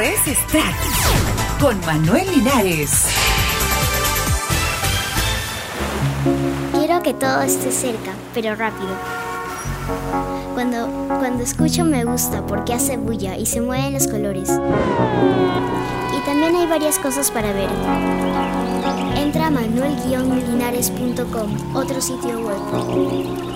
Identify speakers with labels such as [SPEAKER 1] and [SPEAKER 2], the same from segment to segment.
[SPEAKER 1] Es Stack con Manuel Linares.
[SPEAKER 2] Quiero que todo esté cerca, pero rápido. Cuando, cuando escucho me gusta porque hace bulla y se mueven los colores. Y también hay varias cosas para ver. Entra a manuel-linares.com, otro sitio web.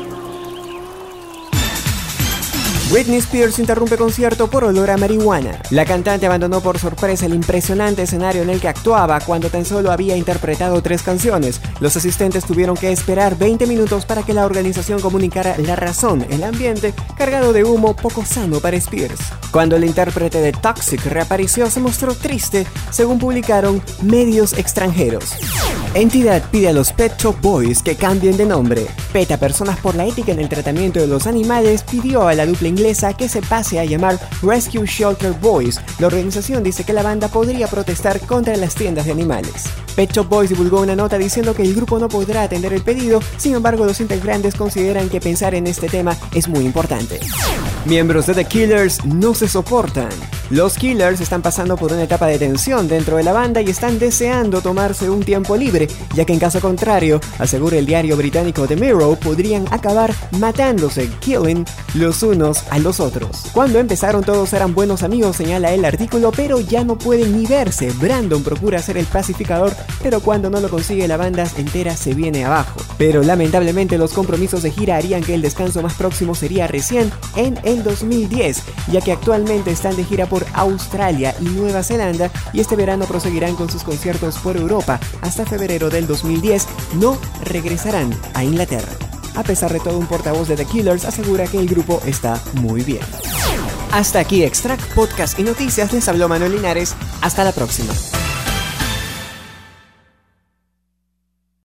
[SPEAKER 3] Britney Spears interrumpe concierto por olor a marihuana. La cantante abandonó por sorpresa el impresionante escenario en el que actuaba cuando tan solo había interpretado tres canciones. Los asistentes tuvieron que esperar 20 minutos para que la organización comunicara la razón, el ambiente cargado de humo poco sano para Spears. Cuando el intérprete de Toxic reapareció se mostró triste, según publicaron medios extranjeros. Entidad pide a los Pet Shop Boys que cambien de nombre. PETA Personas por la Ética en el Tratamiento de los Animales pidió a la dupla inglesa que se pase a llamar Rescue Shelter Boys. La organización dice que la banda podría protestar contra las tiendas de animales. Pet Shop Boys divulgó una nota diciendo que el grupo no podrá atender el pedido, sin embargo los integrantes consideran que pensar en este tema es muy importante. Miembros de The Killers no se soportan. Los Killers están pasando por una etapa de tensión dentro de la banda y están deseando tomarse un tiempo libre, ya que en caso contrario, asegura el diario británico The Mirror, podrían acabar matándose, killing los unos a los otros. Cuando empezaron todos eran buenos amigos, señala el artículo, pero ya no pueden ni verse. Brandon procura ser el pacificador, pero cuando no lo consigue la banda entera se viene abajo. Pero lamentablemente los compromisos de gira harían que el descanso más próximo sería recién en el 2010, ya que actualmente están de gira Australia y Nueva Zelanda y este verano proseguirán con sus conciertos por Europa. Hasta febrero del 2010 no regresarán a Inglaterra. A pesar de todo, un portavoz de The Killers asegura que el grupo está muy bien. Hasta aquí Extract Podcast y Noticias. Les habló Manuel Linares. Hasta la próxima.